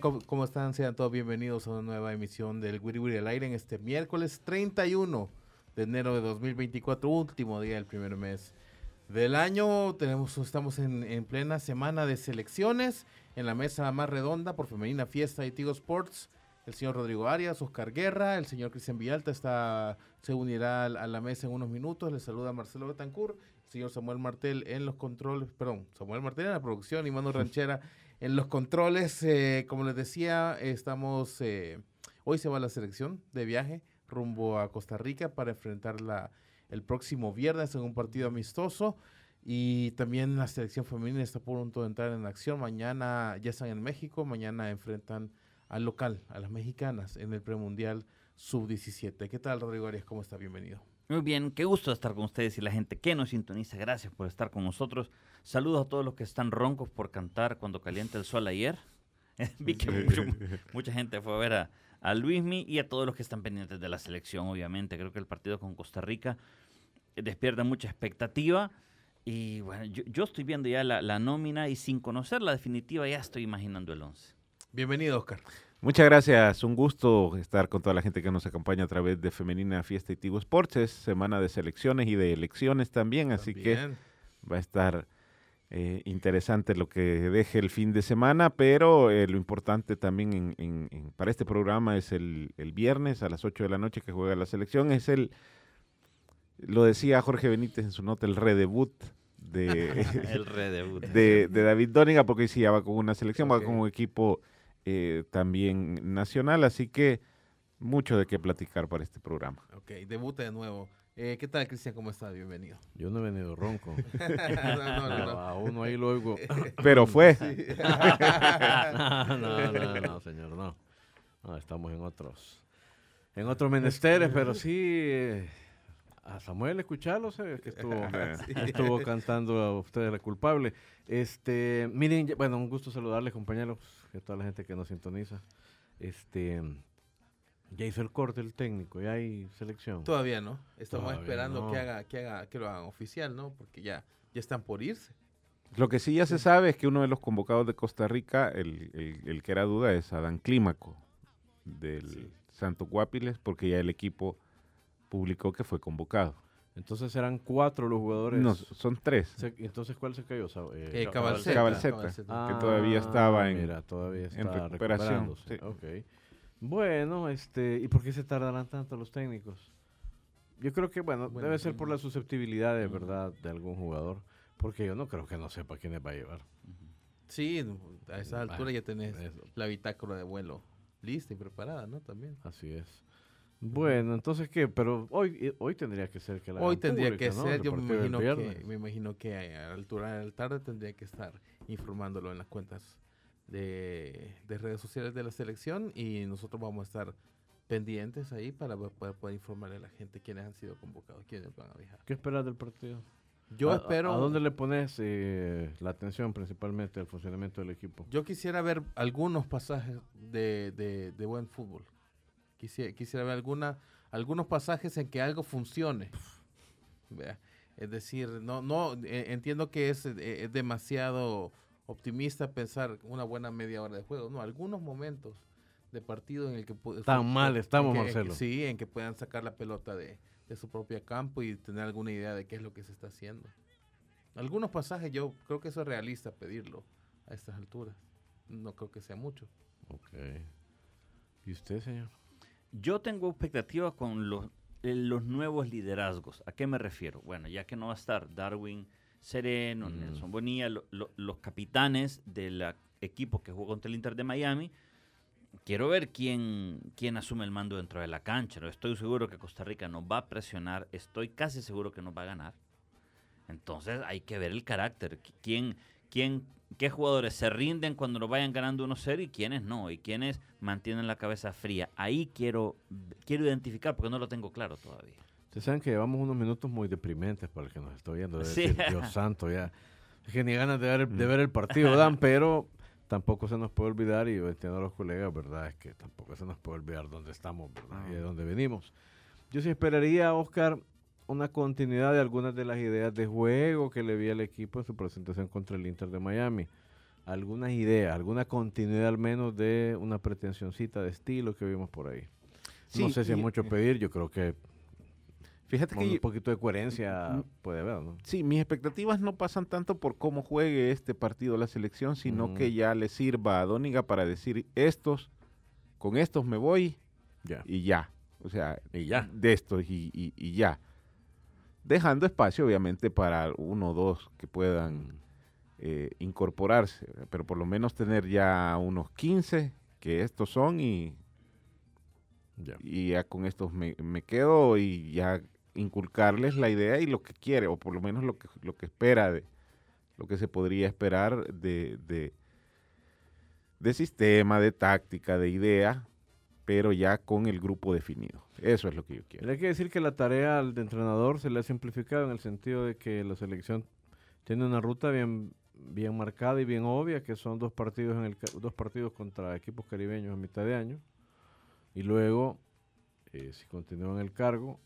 Hola, ¿cómo, cómo están? Sean todos bienvenidos a una nueva emisión del Wiri Wiri al aire en este miércoles 31 de enero de 2024, último día del primer mes del año. Tenemos, estamos en, en plena semana de selecciones en la mesa más redonda por Femenina Fiesta y Tigo Sports. El señor Rodrigo Arias, Oscar Guerra, el señor Cristian Villalta está, se unirá a la mesa en unos minutos. Le saluda Marcelo Betancourt, el señor Samuel Martel en los controles, perdón, Samuel Martel en la producción y Manu Ranchera en los controles. eh, como les decía, estamos, eh, hoy se va la selección de viaje rumbo a Costa Rica para enfrentar la, el próximo viernes en un partido amistoso. Y también la selección femenina está a punto de entrar en acción. Mañana ya están en México, mañana enfrentan al local, a las mexicanas, en el premundial sub-17. ¿Qué tal, Rodrigo Arias? ¿Cómo está? Bienvenido. Muy bien, qué gusto estar con ustedes y la gente que nos sintoniza. Gracias por estar con nosotros. Saludos a todos los que están roncos por cantar cuando calienta el sol ayer. Vi que mucho- mucha gente fue a ver a, a Luismi y a todos los que están pendientes de la selección, obviamente. Creo que el partido con Costa Rica despierta mucha expectativa. Y bueno, yo, yo estoy viendo ya la, la nómina y sin conocer la definitiva ya estoy imaginando el 11. Bienvenido, Oscar. Muchas gracias, un gusto estar con toda la gente que nos acompaña a través de Femenina Fiesta y Tigo Sports. Es semana de selecciones y de elecciones también, así que va a estar eh, interesante lo que deje el fin de semana, pero eh, lo importante también en- en- en- para este programa es el, el viernes a las 8 de la noche que juega la selección. Es el, lo decía Jorge Benítez en su nota, el redebut de, El redebut. de, de David Dóniga, porque sí, ya va con una selección, va con un equipo eh, también nacional, así que mucho de qué platicar para este programa. Ok, debuta de nuevo. Eh, ¿Qué tal, Cristian? ¿Cómo está? Bienvenido. Yo no he venido ronco. no, no, no, no. A uno ahí lo oigo. Pero fue. no, no, no, no, señor, no. No, estamos en otros, en otros menesteres, pero sí, eh, a Samuel escucharlo, sé que estuvo, estuvo cantando a ustedes la culpable. Este, miren, bueno, un gusto saludarles, compañeros, que toda la gente que nos sintoniza. Este, ya hizo el corte el técnico, ya hay selección. Todavía no. Estamos Todavía esperando no. que haga, que haga, que lo hagan oficial, ¿no? Porque ya, ya están por irse. Lo que sí ya se sabe es que uno de los convocados de Costa Rica, el, el- el que era duda, es Adán Clímaco, del Sí. Santo Guapiles, porque ya el equipo publicó que fue convocado. Entonces eran cuatro los jugadores. No, son tres. Se- entonces, ¿cuál se cayó? Eh, Eh, Ca- Cabalceta. Que todavía estaba en- Mira, todavía está en recuperación, sí. Ok. Bueno, este, ¿y por qué se tardarán tanto los técnicos? Yo creo que, bueno, Bueno, debe ser por la susceptibilidad de verdad de algún jugador, porque yo no creo que no sepa quiénes va a llevar. Sí, a esa altura ya tenés eso. la bitácora de vuelo lista y preparada, ¿no? También. Así es. Bueno, entonces qué, pero hoy eh, hoy tendría que ser que la Hoy tendría que ser, yo me imagino, que, me imagino que a la altura de la tarde tendría que estar informándolo en las cuentas de, de redes sociales de la selección y nosotros vamos a estar pendientes ahí para poder, poder informarle a la gente quiénes han sido convocados, quiénes van a viajar. ¿Qué esperas del partido? Yo ¿A- a- espero... ¿A dónde le pones eh, la atención principalmente al funcionamiento del equipo? Yo quisiera ver algunos pasajes de, de- de buen fútbol. Quisiera, quisiera ver alguna, algunos pasajes en que algo funcione. Es decir, no, no eh, entiendo que es, eh, es demasiado optimista pensar una buena media hora de juego. No, algunos momentos de partido en el que Tan mal estamos, que- en que- Marcelo. sí, en que puedan sacar la pelota de, de su propio campo y tener alguna idea de qué es lo que se está haciendo. Algunos pasajes yo creo que eso es realista pedirlo a estas alturas. No creo que sea mucho. Ok. ¿Y usted, señor? Yo tengo expectativas con los, eh, los nuevos liderazgos. ¿A qué me refiero? Bueno, ya que no va a estar Darwin Sereno, Mm. Nelson Bonilla, lo- lo- los capitanes del equipo que jugó contra el Inter de Miami, quiero ver quién, quién asume el mando dentro de la cancha. ¿no? Estoy seguro que Costa Rica nos va a presionar, estoy casi seguro que nos va a ganar. Entonces hay que ver el carácter. Qui- ¿Quién, quién, ¿Qué jugadores se rinden cuando lo vayan ganando 1-0 y quiénes no? Y quiénes mantienen la cabeza fría. Ahí quiero, quiero identificar porque no lo tengo claro todavía. Ustedes saben que llevamos unos minutos muy deprimentes para el que nos está viendo. Sí. decir, Dios santo, ya. Es que ni ganas de ver, de ver el partido dan, pero tampoco se nos puede olvidar, y yo entiendo a los colegas, ¿verdad? Es que tampoco se nos puede olvidar dónde estamos, ¿verdad? Y de dónde venimos. Yo sí esperaría, Oscar, una continuidad de algunas de las ideas de juego que le vi al equipo en su presentación contra el Inter de Miami. Algunas ideas, alguna continuidad al menos de una pretensioncita de estilo que vimos por ahí. no sé si es mucho pedir, yo creo que Fíjate que un poquito de coherencia puede haber, ¿no? sí, mis expectativas no pasan tanto por cómo juegue este partido la selección, sino que ya le sirva a Dóniga para decir estos, con estos me voy Ya. y ya. O sea, Y ya. de estos y, y- y ya. Dejando espacio, obviamente, para uno o dos que puedan eh, incorporarse, pero por lo menos tener ya unos 15 que estos son y, Ya. y ya con estos me, me quedo y ya inculcarles la idea y lo que quiere, o por lo menos lo que, lo que espera de lo que se podría esperar de, de, de sistema, de táctica, de idea, pero ya con el grupo definido. Eso es lo que yo quiero. Hay que decir que la tarea al de entrenador se le ha simplificado en el sentido de que la selección tiene una ruta bien, bien marcada y bien obvia, que son dos partidos, en el, dos partidos contra equipos caribeños a mitad de año. Y luego, eh, si continúa en el cargo,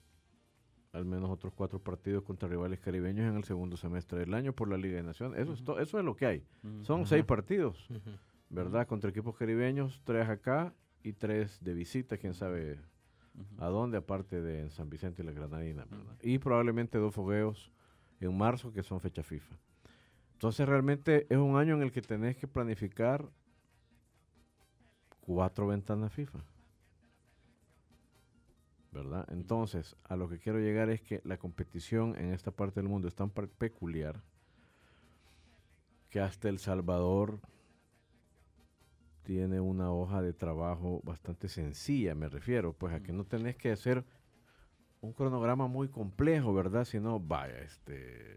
al menos otros cuatro partidos contra rivales caribeños en el segundo semestre del año por la Liga de Naciones. Eso, es, to- eso es lo que hay. Son seis partidos. ¿verdad? Contra equipos caribeños, tres acá y tres de visita, quién sabe a dónde, aparte de en San Vicente y la Granadina, ¿verdad? Y probablemente dos fogueos en marzo, que son fecha FIFA. Entonces realmente es un año en el que tenés que planificar cuatro ventanas FIFA. ¿Verdad? Entonces, a lo que quiero llegar es que la competición en esta parte del mundo es tan peculiar que hasta El Salvador tiene una hoja de trabajo bastante sencilla, me refiero, pues a que no tenés que hacer un cronograma muy complejo, ¿verdad? Sino, vaya, este,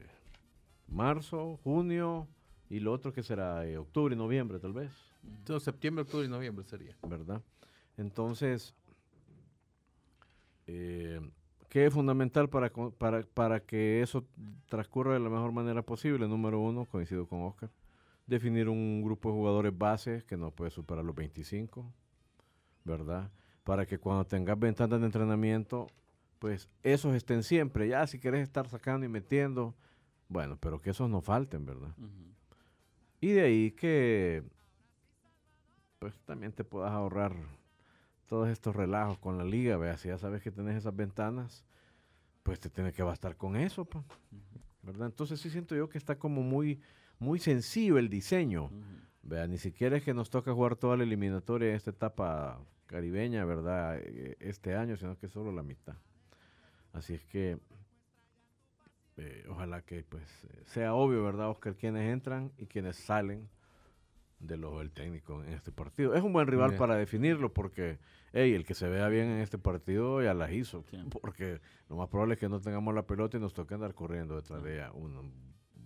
marzo, junio y lo otro que será eh, octubre, noviembre tal vez, Entonces, septiembre, octubre y noviembre sería. ¿verdad? Entonces, eh, ¿qué es fundamental para, para, para que eso transcurra de la mejor manera posible? Número uno, coincido con Oscar, definir un grupo de jugadores bases que no puede superar los 25, ¿verdad? Para que cuando tengas ventanas de entrenamiento, pues esos estén siempre. Ya si querés estar sacando y metiendo, bueno, pero que esos no falten, ¿verdad? Y de ahí que pues también te puedas ahorrar todos estos relajos con la liga, vea, si ya sabes que tenés esas ventanas, pues te tiene que bastar con eso, pa, ¿verdad? Entonces sí siento yo que está como muy, muy sencillo el diseño, vea, ni siquiera es que nos toca jugar toda la eliminatoria en esta etapa caribeña, ¿verdad? Eh, Este año, sino que solo la mitad. Así es que eh, ojalá que pues sea obvio, ¿verdad, Oscar? Quienes entran y quienes salen de lo del técnico en este partido. Es un buen rival Bien. para definirlo porque, hey, el que se vea bien en este partido ya las hizo. Sí. Porque lo más probable es que no tengamos la pelota y nos toque andar corriendo detrás de ella un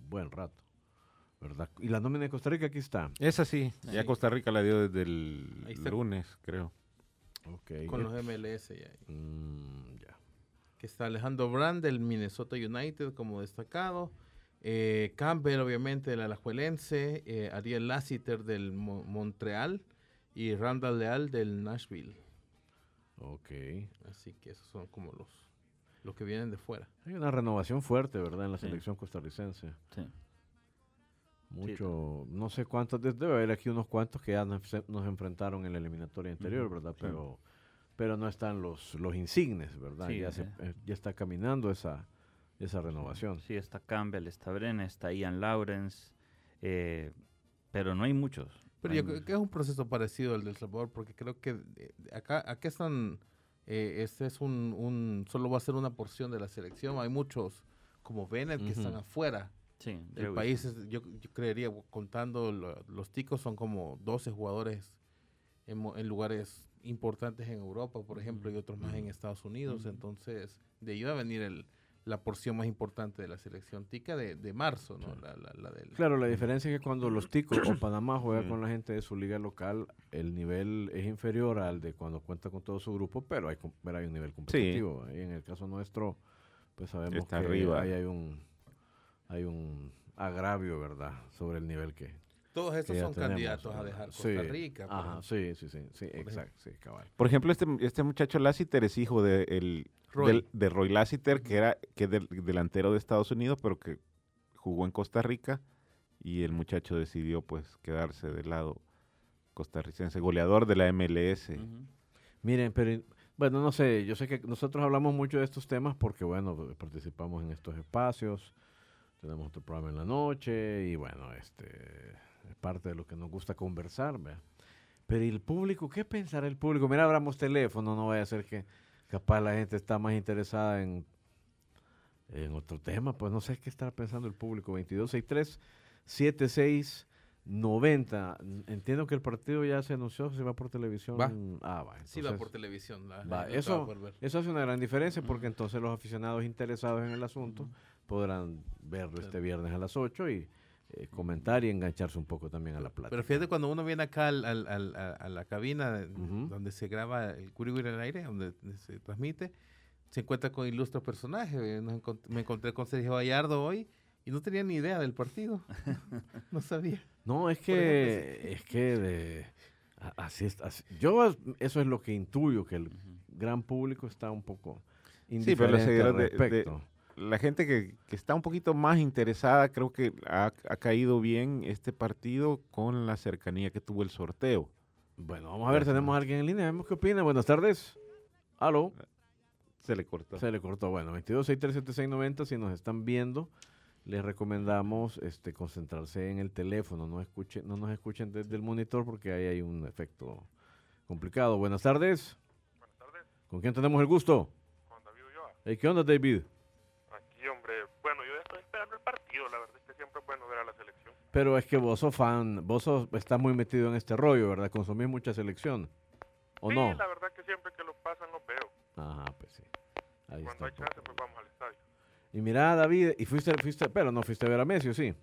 buen rato. ¿Verdad? Y la nómina de Costa Rica aquí está. Esa sí, ya. Costa Rica la dio desde el lunes, creo. Con los MLS ya. Mm, ya. Que está Alejandro Brand del Minnesota United como destacado. eh, Campbell, obviamente, del Alajuelense. eh, Ariel Lassiter del Mo- Montreal. Y Randall Leal del Nashville. Ok. Así que esos son como los, los que vienen de fuera. Hay una renovación fuerte, ¿verdad? En la Sí. selección costarricense. Sí. Mucho, no sé cuántos, de- debe haber aquí unos cuantos que ya nos, nos enfrentaron en la eliminatoria anterior, ¿verdad? sí. Pero, pero no están los, los insignes, ¿verdad? Sí, ya, se- eh. eh, ya está caminando esa, esa renovación. Sí, está Campbell, está Brenner, está Ian Lawrence, eh, pero no hay muchos. Pero Hay- yo creo que es un proceso parecido al del Salvador, porque creo que acá, acá están, eh, este es un, un, solo va a ser una porción de la selección. Hay muchos como Bennett que están afuera sí, del Joey. país. es- yo, yo creería, contando lo- los ticos, son como 12 jugadores en, en lugares importantes en Europa, por ejemplo, y otros más en Estados Unidos. Ujú. Entonces, de ahí va a venir el, la porción más importante de la selección tica de, de marzo, ¿no? La, la- la del, Claro, la diferencia es que cuando los ticos o Panamá juega Mm. con la gente de su liga local, el nivel es inferior al de cuando cuenta con todo su grupo, pero hay, pero hay un nivel competitivo. Y en el caso nuestro, pues sabemos Está que arriba. ahí hay un, hay un agravio, ¿verdad?, sobre el nivel que, Todos estos son tenemos, candidatos a dejar Sí. Costa Rica. por Ajá, ejemplo. sí, sí, sí, sí, exacto, sí, cabal. Por ejemplo, este, este muchacho Lassiter es hijo de, el, Roy. del- de Roy Lassiter, que era que es del- delantero de Estados Unidos, pero que jugó en Costa Rica y el muchacho decidió pues quedarse del lado costarricense, goleador de la MLS. Miren, pero bueno, no sé, yo sé que nosotros hablamos mucho de estos temas porque, bueno, participamos en estos espacios, tenemos otro programa en la noche y, bueno, este es parte de lo que nos gusta conversar. Pero ¿y el público? ¿Qué pensará el público? Mira, abramos teléfono, no vaya a ser que capaz la gente está más interesada en, en otro tema, pues no sé qué estará pensando el público. 2263 76 90. Entiendo que el partido ya se anunció, se va por televisión. Va. Ah, va. Sí, va entonces- por televisión. la- Va, eso- eso hace una gran diferencia porque entonces los aficionados interesados en el asunto podrán verlo este viernes a las 8 y eh, comentar y engancharse un poco también a la plática. Pero fíjate, cuando uno viene acá al- al- al- a, la cabina donde se graba el Curigüiri al aire, donde se transmite, se encuentra con ilustres personajes. Eh, encont- me encontré con Sergio Gallardo hoy y no tenía ni idea del partido. no sabía. No, es que, es que de- así es. así- yo es- eso es lo que intuyo, que el gran público está un poco pero los indiferente al seguidores de- de- respecto. La gente que, que está un poquito más interesada, creo que ha, ha caído bien este partido con la cercanía que tuvo el sorteo. Bueno, vamos a ver, tenemos a alguien en línea, vemos qué opina. Buenas tardes. Aló. Se le cortó. Se le cortó. Bueno, 22 637 si nos están viendo, les recomendamos este, concentrarse en el teléfono, no, escuchen, no nos escuchen desde el monitor porque ahí hay un efecto complicado. Buenas tardes. Buenas tardes, ¿Con quién tenemos el gusto? Juan David Ulloa. ¿Qué onda, David? Pero es que vos sos fan, vos sos, estás muy metido en este rollo, ¿verdad? Consumís mucha selección. ¿O sí, no? la verdad que siempre que lo pasan los veo. Ajá, pues sí. Ahí Cuando está. hay chance, pues vamos al estadio. Y mira, David, y fuiste, fuiste, pero no fuiste a ver a Messi, ¿o sí?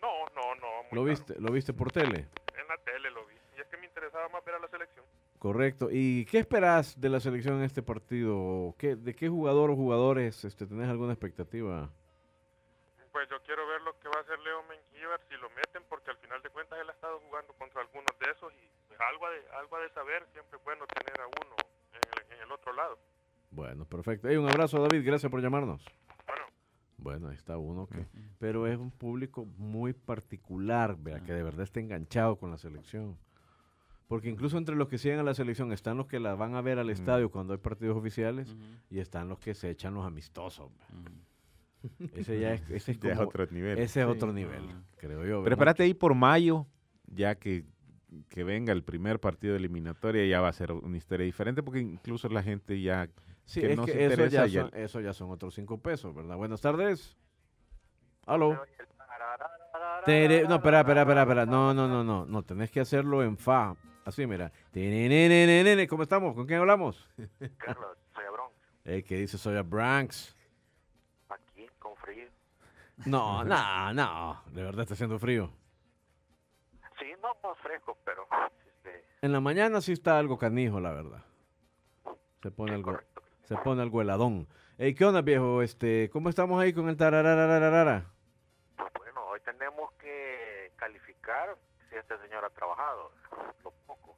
No, no, no. muy ¿Lo viste, lo viste por tele? En la tele lo vi. Y es que me interesaba más ver a la selección. Correcto. ¿Y qué esperás de la selección en este partido? ¿Qué, ¿De qué jugador o jugadores este, tenés alguna expectativa? Pues yo quiero ver lo que va a hacer Leo Si lo meten, porque al final de cuentas él ha estado jugando contra algunos de esos y pues, algo, de, algo de saber. Siempre es bueno tener a uno en el, en el otro lado. Bueno, perfecto. Hey, un abrazo, David. Gracias por llamarnos. Bueno, Bueno, ahí está uno que... Pero es un público muy particular, vea, que de verdad está enganchado con la selección. Porque incluso entre los que siguen a la selección están los que la van a ver al estadio cuando hay partidos oficiales y están los que se echan los amistosos. Ese ya es, ese es Ya es como- otro nivel. ese es Sí. otro nivel, Ah. creo yo. Pero ahí por mayo, ya que, que venga el primer partido de eliminatoria, ya va a ser una historia diferente, porque incluso la gente ya... Sí, que es no que se eso interesa ya, son, eso ya son otros cinco pesos, ¿verdad? Buenas tardes. Aló. Tere- no, espera, espera, espera, espera. No, no, no, no. No, tenés que hacerlo en fa. Así, mira. ¿Cómo estamos? ¿Con quién hablamos? Carlos, soy Abrón. El que dice soy a Branks. No, no, no. De verdad está haciendo frío. Sí, no más fresco, pero este, En la mañana sí está algo canijo, la verdad. Se pone algo, correcto. se pone algo heladón. Ey, ¿qué onda, viejo? Este, ¿cómo estamos ahí con el tarararararara? Pues bueno, hoy tenemos que calificar si este señor ha trabajado, lo poco.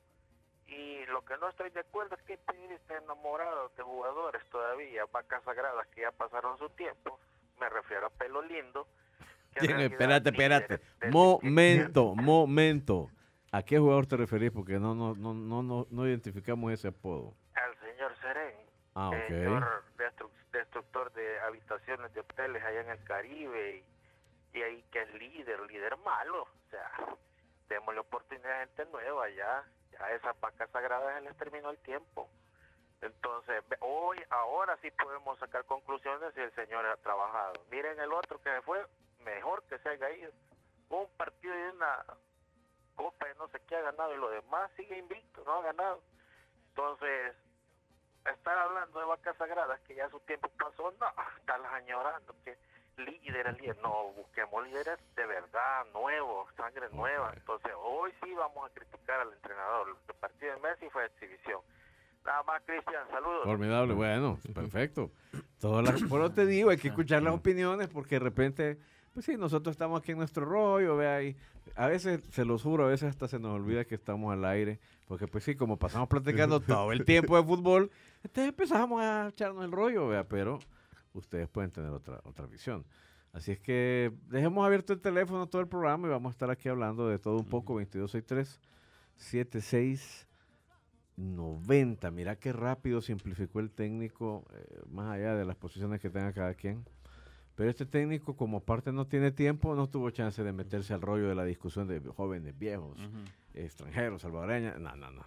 Y lo que no estoy de acuerdo es que está enamorado de jugadores todavía, vacas sagradas que ya pasaron su tiempo. Me refiero a Pelo Lindo. espérate, espérate. Momento, momento. ¿A qué jugador te referís? Porque no, no, no, no, no, no identificamos ese apodo. Al Serén, Ah, ok. señor destru- destructor de habitaciones de hoteles allá en el Caribe y, y ahí que es líder, líder malo. O sea, démosle oportunidad a gente nueva ya. Ya esas vacas sagradas se les terminó el tiempo. Entonces, hoy, ahora sí podemos sacar conclusiones si el señor ha trabajado. Miren el otro que se fue, mejor que se haya ido. Un partido y una copa y no sé qué ha ganado y lo demás sigue invicto, no ha ganado. Entonces, estar hablando de vacas sagradas que ya su tiempo pasó, no, estarlas añorando, que líderes, líderes, no, busquemos líderes de verdad, nuevos, sangre nueva. Entonces, hoy sí vamos a criticar al entrenador. El partido de Messi fue exhibición. Nada más, Cristian, saludos. Formidable, bueno, perfecto. Todas las, por eso te digo, hay que escuchar las opiniones porque de repente, pues sí, nosotros estamos aquí en nuestro rollo, vea, y a veces, se los juro, a veces hasta se nos olvida que estamos al aire, porque pues sí, como pasamos platicando todo el tiempo de fútbol, entonces empezamos a echarnos el rollo, vea, pero ustedes pueden tener otra, otra visión. Así es que dejemos abierto el teléfono todo el programa y vamos a estar aquí hablando de todo un poco, 2263 76 90. Mira qué rápido simplificó el técnico, eh, más allá de las posiciones que tenga cada quien. Pero este técnico, como aparte no tiene tiempo, no tuvo chance de meterse al rollo de la discusión de jóvenes, viejos, extranjeros, salvadoreños. No, no, no.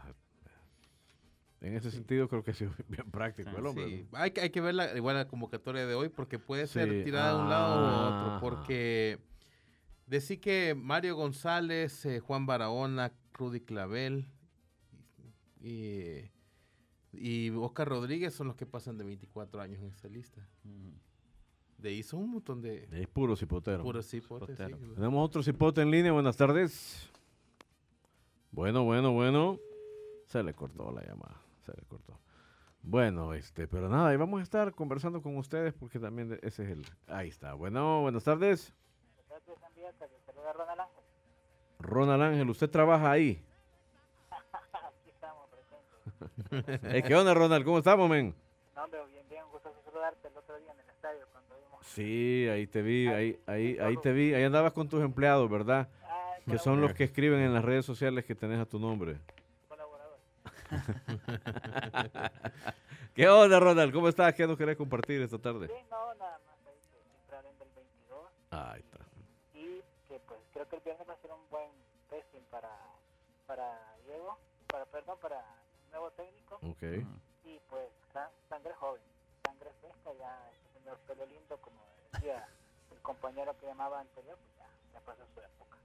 En ese sentido creo que ha sido bien práctico el hombre. Sí, hay, que- hay que ver la, igual la convocatoria de hoy porque puede ser tirada de un lado u ajá. otro. Porque decir que Mario González, eh, Juan Barahona, Rudy Clavel y, y Oscar Rodríguez son los que pasan de 24 años en esta lista. Ujú. De ahí son un montón de Es puro cipotero. sí, Potero. claro. Tenemos otro cipote en línea. Buenas tardes. Bueno, bueno, bueno. Se le cortó la llamada. Se le cortó. Bueno, este, pero nada, ahí vamos a estar conversando con ustedes porque también ese es el. Ahí está. Bueno, buenas tardes. Ronald Ángel, ¿usted trabaja ahí? Presentes. Eh, ¿Qué onda, Ronald? ¿Cómo estamos, men? No, hombre, bien, bien, gusto saludarte el otro día en el estadio cuando vimos. Sí, ahí te vi, ahí, ahí, ahí te vi. Ahí andabas con tus empleados, ¿verdad? Ah, Que son los que escriben en las redes sociales que tenés a tu nombre. colaborador. ¿Qué onda, Ronald? ¿Cómo estás? ¿Qué nos querés compartir esta tarde? Sí, no, nada más ahí que siempre hablen del 22 Ahí está. y que pues creo que el viernes va a ser un buen testing para, para Diego, para, perdón, para nuevo técnico Ok. y pues sa- sangre joven, sangre fresca, ya este señor pelo lindo, como decía el compañero que llamaba anterior, pues ya, ya pasó su época.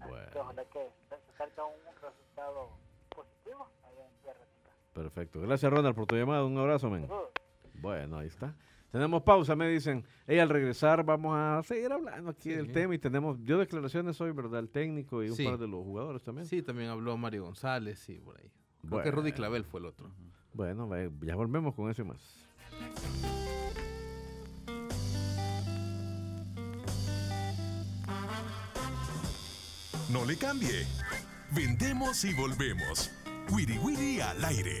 Así que Bueno. ojalá que se salga un resultado positivo allá en Tierra Chica. Perfecto. Gracias, Ronald, por tu llamada. Un abrazo, men. Saludos. Bueno, ahí está. Tenemos pausa, me dicen. Ey, al regresar vamos a seguir hablando aquí del Sí. tema y tenemos, yo declaraciones hoy, ¿verdad? El técnico y un Sí. par de los jugadores también. Sí, también habló Mario González, sí, por ahí. Creo que Rudy Bueno. Clavel fue el otro. Bueno, ya volvemos con eso y más. No le cambie. Vendemos y volvemos. Wiri Wiri al aire.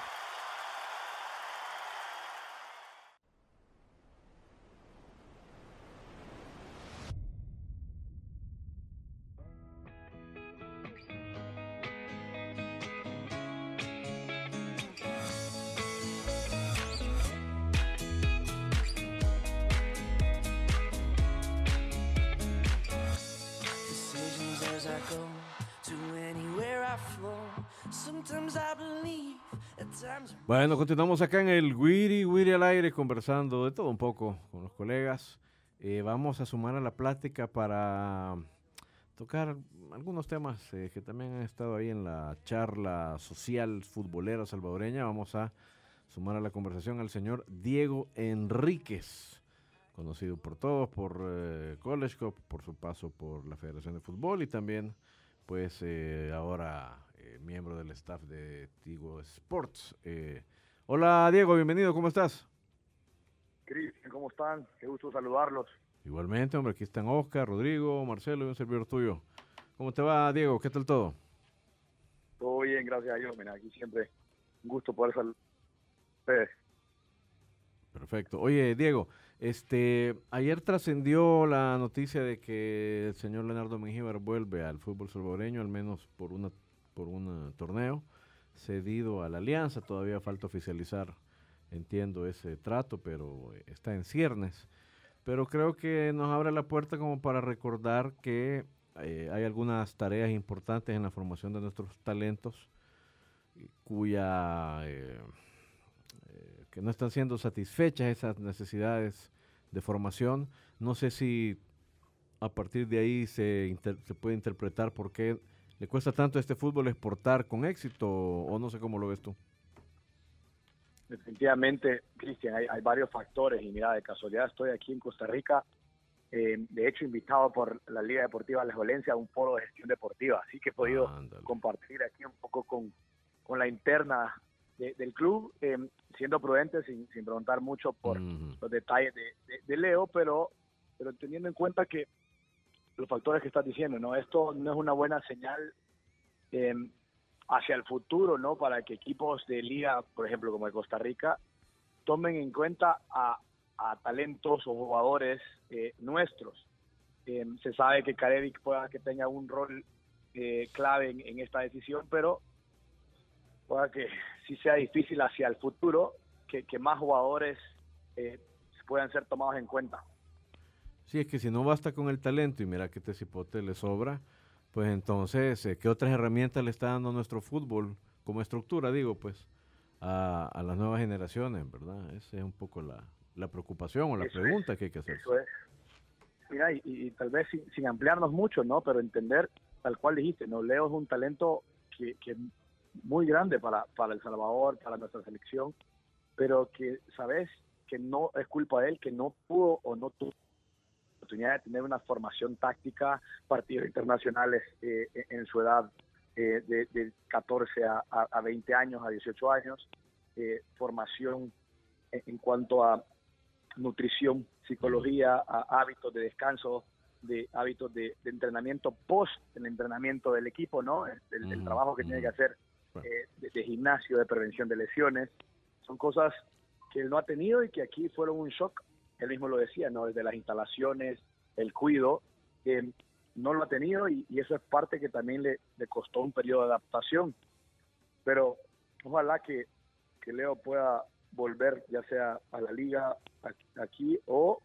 Bueno, continuamos acá en el Wiri Wiri al aire conversando de todo un poco con los colegas. Eh, vamos a sumar a la plática para tocar algunos temas eh, que también han estado ahí en la charla social futbolera salvadoreña. Vamos a sumar a la conversación al señor Diego Enríquez, conocido por todos, por eh, College Cup, por su paso por la Federación de Fútbol y también, pues, eh, ahora eh, miembro del staff de Tigo Sports. Eh, hola Diego, bienvenido, ¿cómo estás? Cristian, ¿cómo están? Qué gusto saludarlos. Igualmente, hombre, aquí están Oscar, Rodrigo, Marcelo y un servidor tuyo. ¿Cómo te va, Diego? ¿Qué tal todo? Todo bien, gracias a Dios. Mira, aquí siempre un gusto poder saludar ustedes. Perfecto. Oye, Diego, este, ayer trascendió la noticia de que el señor Leonardo Mengíbar vuelve al fútbol salvadoreño, al menos por una por un eh, torneo cedido a la Alianza. Todavía falta oficializar, entiendo, ese trato, pero eh, está en ciernes. Pero creo que nos abre la puerta como para recordar que eh, hay algunas tareas importantes en la formación de nuestros talentos eh, cuya eh, que no están siendo satisfechas esas necesidades de formación. No sé si a partir de ahí se, inter- se puede interpretar por qué le cuesta tanto a este fútbol exportar con éxito o no sé cómo lo ves tú. Definitivamente, Cristian, hay, hay varios factores y mira, de casualidad estoy aquí en Costa Rica, eh, de hecho invitado por la Liga Deportiva La Jolencia a un foro de gestión deportiva, así que he podido compartir aquí un poco con, con la interna de- del club, eh, siendo prudente, sin, sin preguntar mucho por Ujú. los detalles de, de- de Leo, pero, pero teniendo en cuenta que los factores que estás diciendo, ¿no? Esto no es una buena señal eh, hacia el futuro, ¿no? Para que equipos de liga, por ejemplo, como de Costa Rica, tomen en cuenta a, talentos o jugadores eh, nuestros. Eh, se sabe que Karevic pueda que tenga un rol eh, clave en, en esta decisión, pero pueda que sí sea difícil hacia el futuro que, que más jugadores eh, puedan ser tomados en cuenta. Sí, es que si no basta con el talento y mira que este cipote le sobra, pues entonces, eh, ¿qué otras herramientas le está dando nuestro fútbol como estructura, digo, pues, a, a las nuevas generaciones, ¿verdad? Esa es un poco la, la preocupación o la Eso es, pregunta que hay que hacer. Eso es. Mira, y, y tal vez sin, sin ampliarnos mucho, ¿no? Pero entender, tal cual dijiste, ¿no? Leo es un talento que, que muy grande para, para El Salvador, para nuestra selección, pero que, ¿sabes? Que no es culpa de él, que no pudo o no tuvo oportunidad de tener una formación táctica, partidos internacionales eh, en su edad eh, de, de 14 a, a- a 20 años, a 18 años, eh, formación en, en cuanto a nutrición, psicología, a hábitos de descanso, de hábitos de, de entrenamiento post el entrenamiento del equipo, ¿no? El, el- trabajo que tiene que hacer eh, de, de gimnasio, de prevención de lesiones, son cosas que él no ha tenido y que aquí fueron un shock. Él mismo lo decía, ¿no? Desde las instalaciones, el cuido, eh, no lo ha tenido y, y eso es parte que también le, le costó un periodo de adaptación. Pero ojalá que, que Leo pueda volver ya sea a la liga aquí, o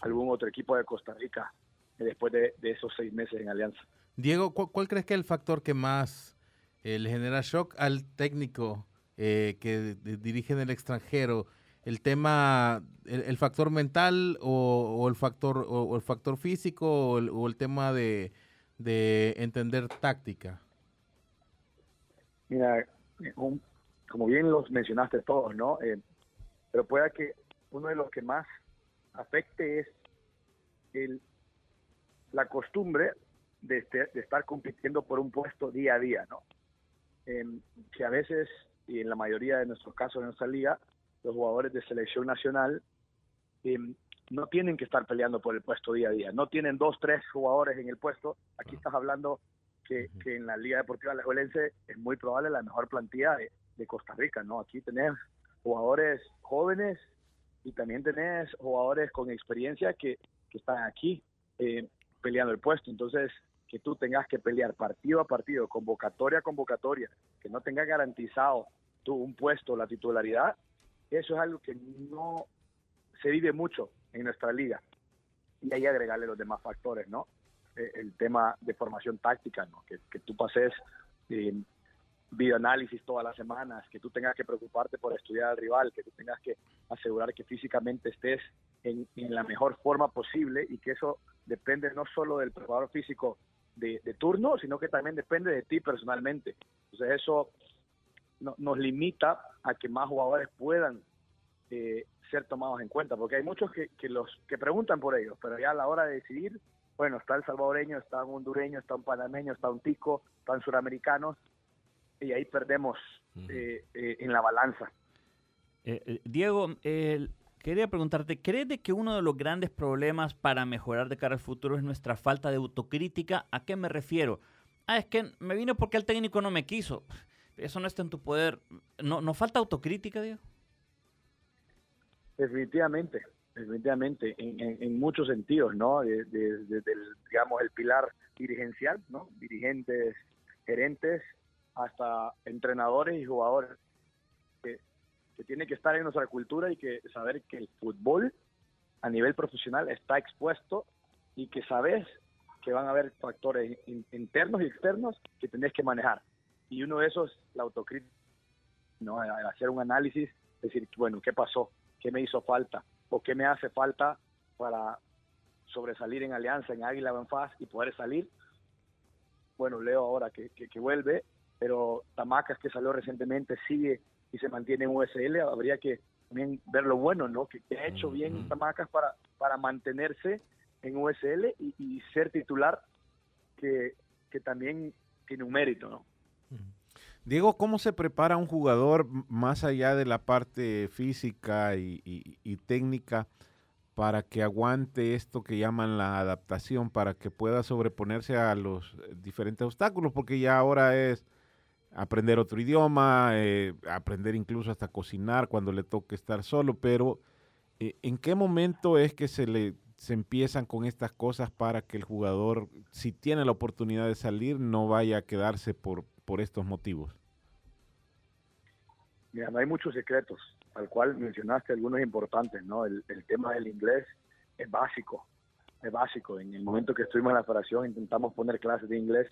algún otro equipo de Costa Rica eh, después de, de esos seis meses en Alianza. Diego, ¿cuál, cuál crees que es el factor que más eh, le genera shock al técnico eh, que di- dirige en el extranjero? ¿El tema, el, factor mental o, el factor o, el factor físico o el, tema de, de entender táctica? Mira, eh, como bien los mencionaste todos, ¿no? Eh, pero pueda que uno de los que más afecte es el, la costumbre de, este- estar compitiendo por un puesto día a día, ¿no? Em, que a veces, y en la mayoría de nuestros casos en nuestra liga, los jugadores de selección nacional em, no tienen que estar peleando por el puesto día a día, no tienen dos, tres jugadores en el puesto, aquí estás hablando que, que en la Liga Deportiva Alajuelense es muy probable la mejor plantilla de, de Costa Rica, ¿no? Aquí tenés jugadores jóvenes y también tenés jugadores con experiencia que, que están aquí eh, peleando el puesto. Entonces, que tú tengas que pelear partido a partido, convocatoria a convocatoria, que no tengas garantizado tú un puesto, la titularidad, eso es algo que no se vive mucho en nuestra liga. Y ahí agregarle los demás factores, ¿no? Eh, el tema de formación táctica, ¿no? Que, que tú pases eh, videoanálisis todas las semanas, que tú tengas que preocuparte por estudiar al rival, que tú tengas que asegurar que físicamente estés en, en la mejor forma posible y que eso depende no solo del preparador físico de, de turno, sino que también depende de ti personalmente. Entonces eso no- nos limita a que más jugadores puedan eh, ser tomados en cuenta, porque hay muchos que, que los que preguntan por ellos, pero ya a la hora de decidir, bueno, está el salvadoreño, está un hondureño, está un panameño, está un tico, están suramericanos, y ahí perdemos eh, eh, en la balanza. Diego, eh, quería preguntarte, ¿crees de que uno de los grandes problemas para mejorar de cara al futuro es nuestra falta de autocrítica? ¿A qué me refiero? Ah, es que me vine porque el técnico no me quiso. Eso no está en tu poder. ¿No, no falta autocrítica, Diego? Definitivamente, definitivamente, en, en- muchos sentidos, ¿no? De- de- Desde digamos, el pilar dirigencial, ¿no? Dirigentes, gerentes, hasta entrenadores y jugadores que, que tienen que estar en nuestra cultura y que saber que el fútbol a nivel profesional está expuesto y que sabes que van a haber factores in- internos y externos que tenés que manejar. Y uno de esos, la autocrítica, ¿no? Hacer un análisis, decir, bueno, ¿qué pasó? ¿Qué me hizo falta? ¿O qué me hace falta para sobresalir en Alianza, en Águila o en FAS y poder salir? Bueno, Leo ahora que, que, que vuelve, pero Tamacas que salió recientemente sigue y se mantiene en USL, habría que también ver lo bueno, ¿no? Que, que ha hecho bien Tamacas para, para mantenerse en USL y, y ser titular, que, que también tiene un mérito, ¿no? Diego, ¿cómo se prepara un jugador más allá de la parte física y técnica para que aguante esto que llaman la adaptación, para que pueda sobreponerse a los eh, diferentes obstáculos? Porque ya ahora es aprender otro idioma, eh, aprender incluso hasta cocinar cuando le toque estar solo, pero eh, ¿en qué momento es que se le se empiezan con estas cosas para que el jugador, si tiene la oportunidad de salir, no vaya a quedarse por, por estos motivos? Mira, no hay muchos secretos, al cual mencionaste algunos importantes, ¿no? El, el tema del inglés es básico, es básico. En el momento que estuvimos en la federación intentamos poner clases de inglés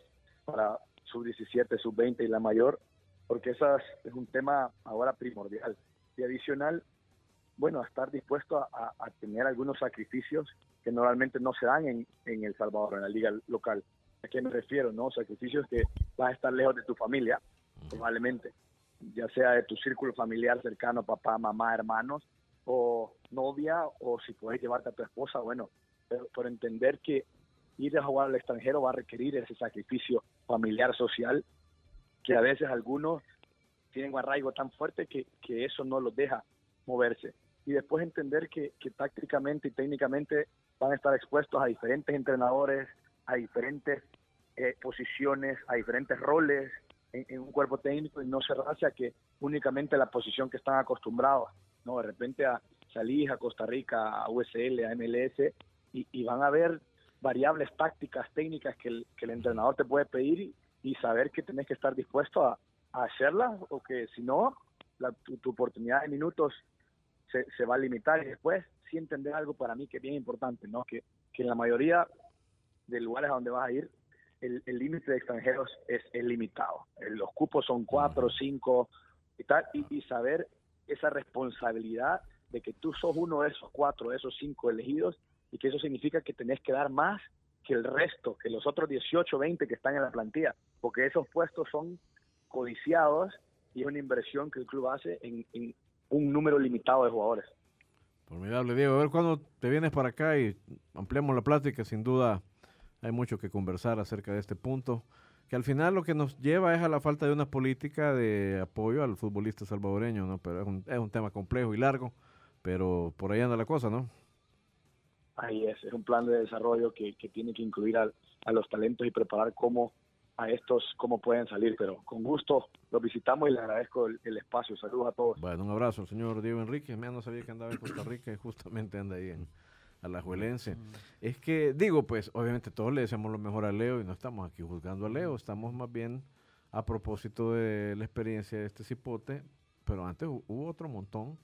para sub-17, sub-20 y la mayor, porque esa es, un tema ahora primordial. Y adicional, bueno, estar dispuesto a, a- a tener algunos sacrificios que normalmente no se dan en, en El Salvador, en la liga local. ¿A qué me refiero? no Sacrificios que vas a estar lejos de tu familia, probablemente ya sea de tu círculo familiar cercano, papá, mamá, hermanos, o novia, o si puedes llevarte a tu esposa, bueno, pero entender que ir a jugar al extranjero va a requerir ese sacrificio familiar, social, que a veces algunos tienen un arraigo tan fuerte que, que eso no los deja moverse. Y después entender que, que tácticamente y técnicamente van a estar expuestos a diferentes entrenadores, a diferentes eh, posiciones, a diferentes roles, en, un cuerpo técnico y no cerrarse a que únicamente la posición que están acostumbrados, ¿no? De repente a salir a Costa Rica, a USL, a MLS, y, van a haber variables tácticas, técnicas que el, entrenador te puede pedir y, saber que tenés que estar dispuesto a, hacerlas o que si no, la- tu, tu oportunidad de minutos se, se va a limitar y después sí entender algo para mí que es bien importante, ¿no? Que, que en la mayoría de lugares a donde vas a ir, el límite de extranjeros es, es limitado. Eh, Los cupos son cuatro, cinco y tal, y, y saber esa responsabilidad de que tú sos uno de esos cuatro, de esos cinco elegidos, y que eso significa que tenés que dar más que el resto, que los otros 18, 20 que están en la plantilla, porque esos puestos son codiciados y es una inversión que el club hace en, en un número limitado de jugadores. Formidable, Diego. A ver cuándo te vienes para acá y ampliamos la plática. Sin duda hay mucho que conversar acerca de este punto, que al final lo que nos lleva es a la falta de una política de apoyo al futbolista salvadoreño, ¿no? Pero es un, es un tema complejo y largo, pero por ahí anda la cosa, ¿no? Ahí es, es un plan de desarrollo que, que tiene que incluir al- a, los talentos y preparar cómo a estos cómo pueden salir, pero con gusto los visitamos y le agradezco el, el espacio. Saludos a todos. Bueno, un abrazo al señor Diego Enrique. Mira, no sabía que andaba en Costa Rica y justamente anda ahí en Alajuelense. Es que, digo, pues, obviamente todos le deseamos lo mejor a Leo y no estamos aquí juzgando a Leo, estamos más bien a propósito de la experiencia de este cipote, pero antes hu- hubo otro montón.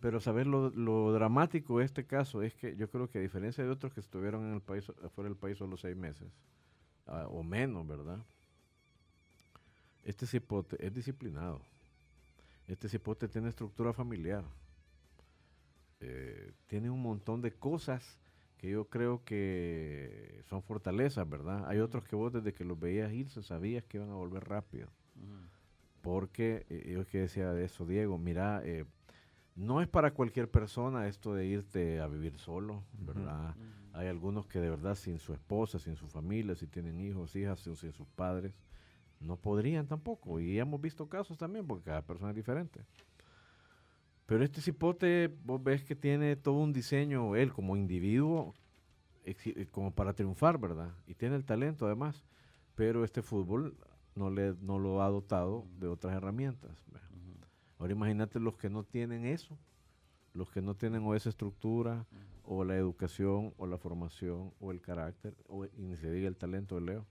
Pero saber lo, lo dramático de este caso es que yo creo que a diferencia de otros que estuvieron en el país, fuera del país solo seis meses, ah, o menos, ¿verdad? Este cipote es disciplinado. Este cipote tiene estructura familiar. Eh, tiene un montón de cosas que yo creo que son fortalezas, ¿verdad? Hay otros que vos desde que los veías irse sabías que iban a volver rápido. Porque eh, yo que decía de eso, Diego, mira, eh, no es para cualquier persona esto de irte a vivir solo, ¿verdad? Hay algunos que de verdad sin su esposa, sin su familia, si tienen hijos, hijas, o sin sus padres, no podrían tampoco. Y hemos visto casos también, porque cada persona es diferente. Pero este cipote, vos ves que tiene todo un diseño, él como individuo, eh, como para triunfar, ¿verdad? Y tiene el talento además. Pero este fútbol no, le, no lo ha dotado de otras herramientas. ¿ve? Ahora imagínate los que no tienen eso, los que no tienen o esa estructura, o la educación, o la formación, o el carácter, o, y ni se diga el talento de Leo.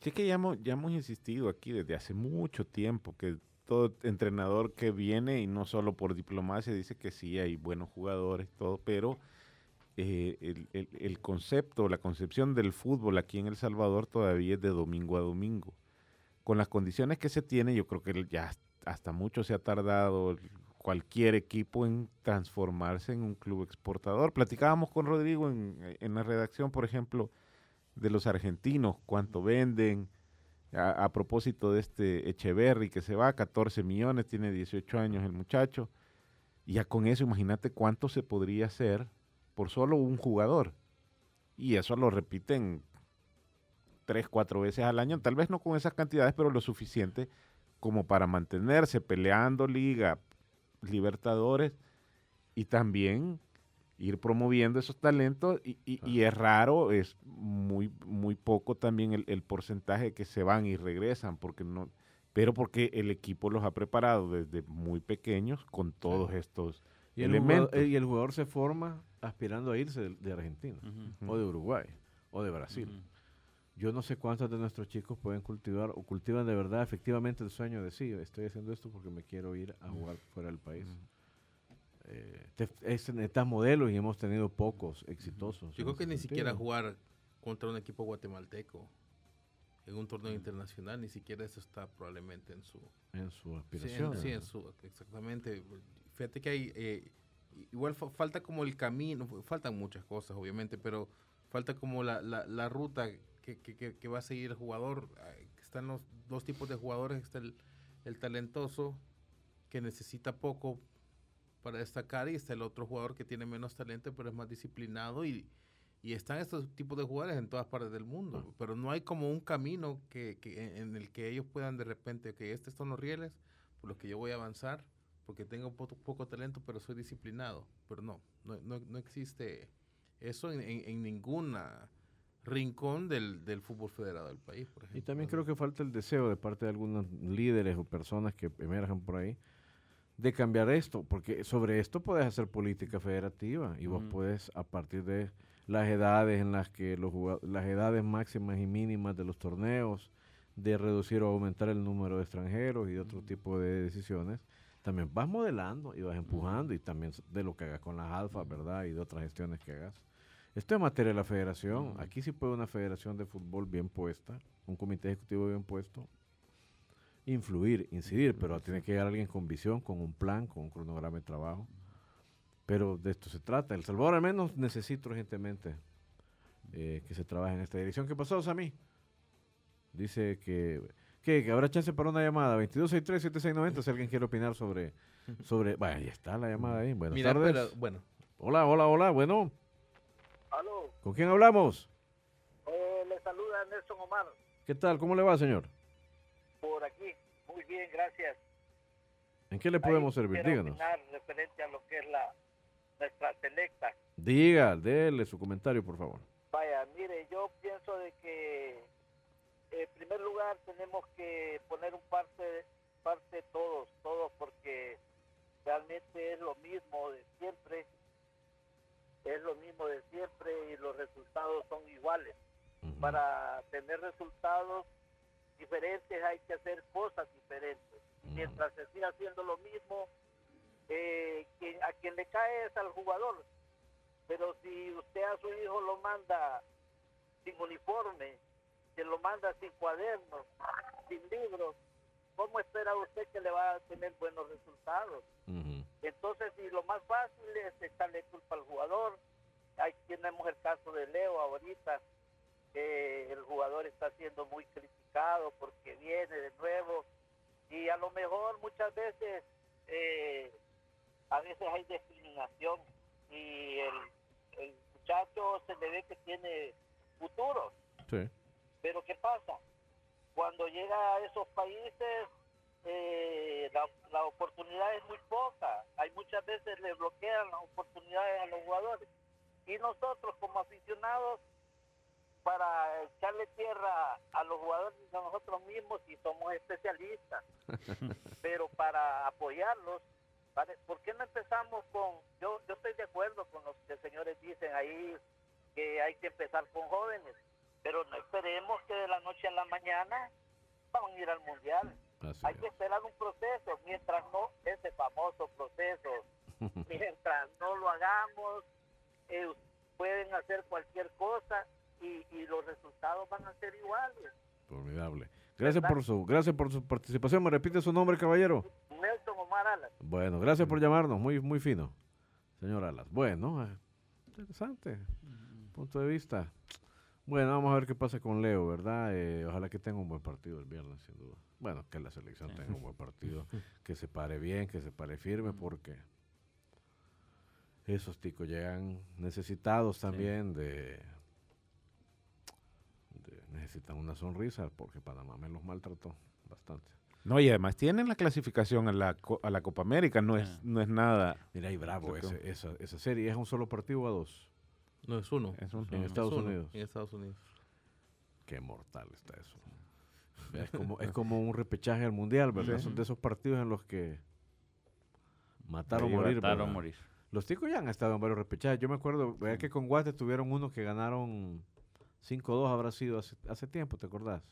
Sí que ya hemos, ya hemos insistido aquí desde hace mucho tiempo que todo entrenador que viene y no solo por diplomacia dice que sí hay buenos jugadores, todo, pero eh, el, el- concepto, la concepción del fútbol aquí en El Salvador todavía es de domingo a domingo. Con las condiciones que se tiene, yo creo que ya hasta mucho se ha tardado cualquier equipo en transformarse en un club exportador. Platicábamos con Rodrigo en la redacción, por ejemplo, de los argentinos, cuánto venden. A, propósito de este Echeverry que se va, 14 millones, tiene 18 años el muchacho. Y ya con eso, imagínate cuánto se podría hacer por solo un jugador. Y eso lo repiten tres, cuatro veces al año, tal vez no con esas cantidades, pero lo suficiente como para mantenerse peleando liga, libertadores y también ir promoviendo esos talentos y, y- y es raro, es muy, muy poco también el, el porcentaje que se van y regresan, porque no, pero porque el equipo los ha preparado desde muy pequeños con todos estos Y el, elementos. jugador, y el jugador se forma aspirando a irse de, de Argentina, o de Uruguay, o de Brasil. Yo no sé cuántos de nuestros chicos pueden cultivar o cultivan de verdad efectivamente el sueño de sí, estoy haciendo esto porque me quiero ir a jugar fuera del país. Eh, te- es- necesitas modelos y hemos tenido pocos exitosos. Yo creo que ni siquiera jugar contra un equipo guatemalteco en un torneo internacional, ni siquiera eso está probablemente en su... En su Sí, aspiración. en, sí, en su, exactamente. Fíjate que hay, eh, igual fa- falta como el camino, faltan muchas cosas obviamente, pero falta como la, la, la ruta que, que, que- va a seguir el jugador. Eh, Están los dos tipos de jugadores, está el, el talentoso que necesita poco para destacar y está el otro jugador que tiene menos talento pero es más disciplinado y, y están estos tipos de jugadores en todas partes del mundo, pero no hay como un camino que, que- en el que ellos puedan de repente, que estos son los rieles por los que yo voy a avanzar, porque tengo poco, poco talento, pero soy disciplinado. Pero no, no, no, no existe eso en, en, en ninguna rincón del, del fútbol federado del país, por ejemplo. Y también creo que falta el deseo de parte de algunos líderes o personas que emerjan por ahí de cambiar esto, porque sobre esto puedes hacer política federativa y vos puedes a partir de las edades en las que los las edades máximas y mínimas de los torneos, de reducir o aumentar el número de extranjeros y otro tipo de decisiones, también vas modelando y vas empujando y también de lo que hagas con las alfas, ¿verdad? Y de otras gestiones que hagas. Esto es materia de la federación. Aquí sí puede una federación de fútbol bien puesta, un comité ejecutivo bien puesto, influir, incidir, pero tiene que llegar alguien con visión, con un plan, con un cronograma de trabajo. Pero de esto se trata. El Salvador al menos necesita urgentemente eh, que se trabaje en esta dirección. ¿Qué pasó, Sammy? Dice que, que, que habrá chance para una llamada. 2263-7690 si alguien quiere opinar sobre... sobre bueno, ahí está la llamada ahí. Buenas Mira, tardes. pero, bueno, Hola, hola, hola. Bueno, Aló, ¿con quién hablamos? eh, le saluda Nelson Omar ¿Qué tal? ¿Cómo le va, señor? Por aquí. Muy bien, gracias. ¿En qué le podemos Ahí servir? Díganos. referente a lo que es la nuestra selecta. Diga, déle su comentario, por favor. Vaya, mire, yo pienso de que en primer lugar tenemos que poner un parte, parte todos, todos, porque realmente es lo mismo de siempre, es lo mismo de siempre y los resultados son iguales. Para tener resultados diferentes hay que hacer cosas diferentes. Mientras se siga haciendo lo mismo, eh, quien- a quien le cae es al jugador. Pero si usted a su hijo lo manda sin uniforme, que lo manda sin cuadernos, sin libros, ¿cómo espera usted que le va a tener buenos resultados? Entonces, si lo más fácil es echarle culpa al jugador, ahí tenemos el caso de Leo ahorita, que el jugador está siendo muy criticado porque viene de nuevo y a lo mejor muchas veces, eh, a veces hay discriminación y el, el muchacho se le ve que tiene futuro, Sí. pero ¿qué pasa? Cuando llega a esos países, eh, la, la oportunidad es muy poca. Hay muchas veces le bloquean las oportunidades a los jugadores. Y nosotros como aficionados, para echarle tierra a los jugadores y a nosotros mismos, si somos especialistas, pero para apoyarlos, ¿vale? ¿por qué no empezamos con, yo, yo estoy de acuerdo con los que señores dicen ahí que hay que empezar con jóvenes, pero no esperemos que de la noche a la mañana van a ir al mundial. Así Hay que esperar un proceso, mientras no, ese famoso proceso, mientras no lo hagamos, eh, pueden hacer cualquier cosa y, y los resultados van a ser iguales. Formidable. Gracias por su, gracias por su participación. ¿Me repite su nombre, caballero? Nelson Omar Alas. Bueno, gracias por llamarnos. Muy, muy fino, señor Alas. Bueno, eh, interesante punto de vista. Bueno, vamos a ver qué pasa con Leo, ¿verdad? Eh, ojalá que tenga un buen partido el viernes, sin duda. Bueno, que la selección tenga un buen partido, que se pare bien, que se pare firme, porque esos ticos llegan necesitados también de, de- necesitan una sonrisa, porque Panamá me los maltrató bastante. No, y además tienen la clasificación a la, co- a la Copa América, no, es, Ah. no es nada. Mira, y bravo ese- esa, esa serie. ¿Es un solo partido o a dos? No, es uno. Es un- En Es Estados uno, Unidos. En Estados Unidos. Qué mortal está eso. Es como, es como un repechaje al mundial, ¿verdad? Sí. Son de esos partidos en los que mataron o morir. Mataron morir. Los ticos ya han estado en varios repechajes. Yo me acuerdo, vea que con Guate tuvieron uno que ganaron 5-2, habrá sido hace, hace tiempo, ¿te acordás?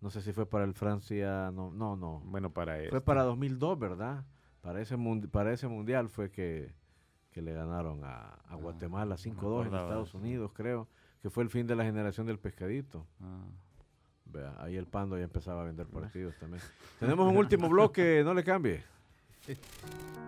No sé si fue para el Francia, no, no, no. Bueno, para Fue este. para 2002, ¿verdad? Para ese, para ese mundial fue que, que le ganaron a, a Guatemala 5-2 en Estados eso. Unidos, creo. Que fue el fin de la generación del pescadito. Ah. Vea, ahí el Pando ya empezaba a vender partidos también. Tenemos un último bloque, no le cambie.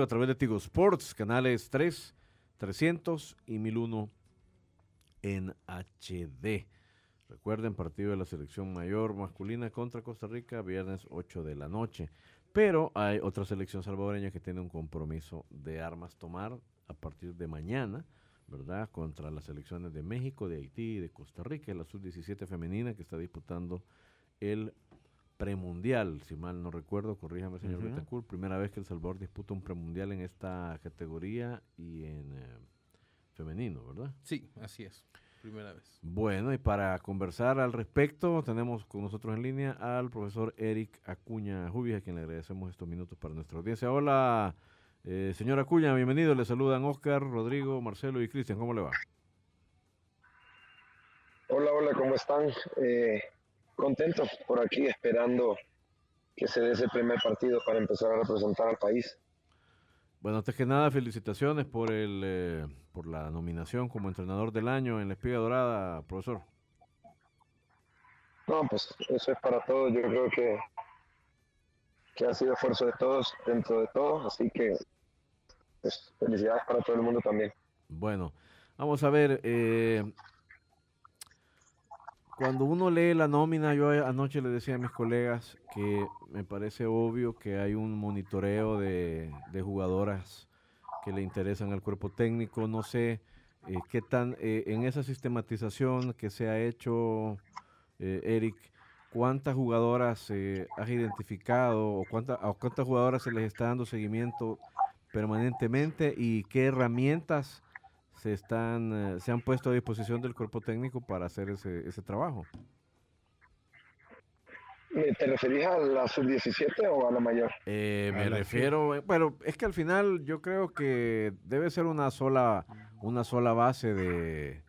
A través de Tigo Sports, canales 3, 300 y 1001 en HD. Recuerden, partido de la selección mayor masculina contra Costa Rica, viernes 8 de la noche. Pero hay otra selección salvadoreña que tiene un compromiso de armas tomar a partir de mañana, ¿verdad? Contra las selecciones de México, de Haití y de Costa Rica, la sub-17 femenina que está disputando el premundial, si mal no recuerdo, corríjame señor Ujú. Betancourt, primera vez que El Salvador disputa un premundial en esta categoría y en eh, femenino, ¿verdad? Sí, así es. Primera vez. Bueno, y para conversar al respecto, tenemos con nosotros en línea al profesor Eric Acuña Jubis, a quien le agradecemos estos minutos para nuestra audiencia. Hola, eh, señor Acuña, bienvenido. Le saludan Oscar, Rodrigo, Marcelo y Cristian. ¿Cómo le va? Hola, hola, ¿cómo están? Eh, contento por aquí, esperando que se dé ese primer partido para empezar a representar al país. Bueno, antes que nada, felicitaciones por, el, eh, por la nominación como entrenador del año en la Espiga Dorada, profesor. No, pues eso es para todos. Yo creo que, que ha sido esfuerzo de todos dentro de todo, así que pues, felicidades para todo el mundo también. Bueno, vamos a ver. eh, cuando uno lee la nómina, yo a- anoche le decía a mis colegas que me parece obvio que hay un monitoreo de, de jugadoras que le interesan al cuerpo técnico. No sé eh, qué tan eh, en esa sistematización que se ha hecho, eh, Eric, cuántas jugadoras eh, has identificado o, cuánta- a cuántas jugadoras se les está dando seguimiento permanentemente y qué herramientas se están eh, se han puesto a disposición del cuerpo técnico para hacer ese, ese trabajo. ¿Te referís a la sub-17 o a la mayor? Eh, me la refiero, eh, bueno, es que al final yo creo que debe ser una sola una sola base de,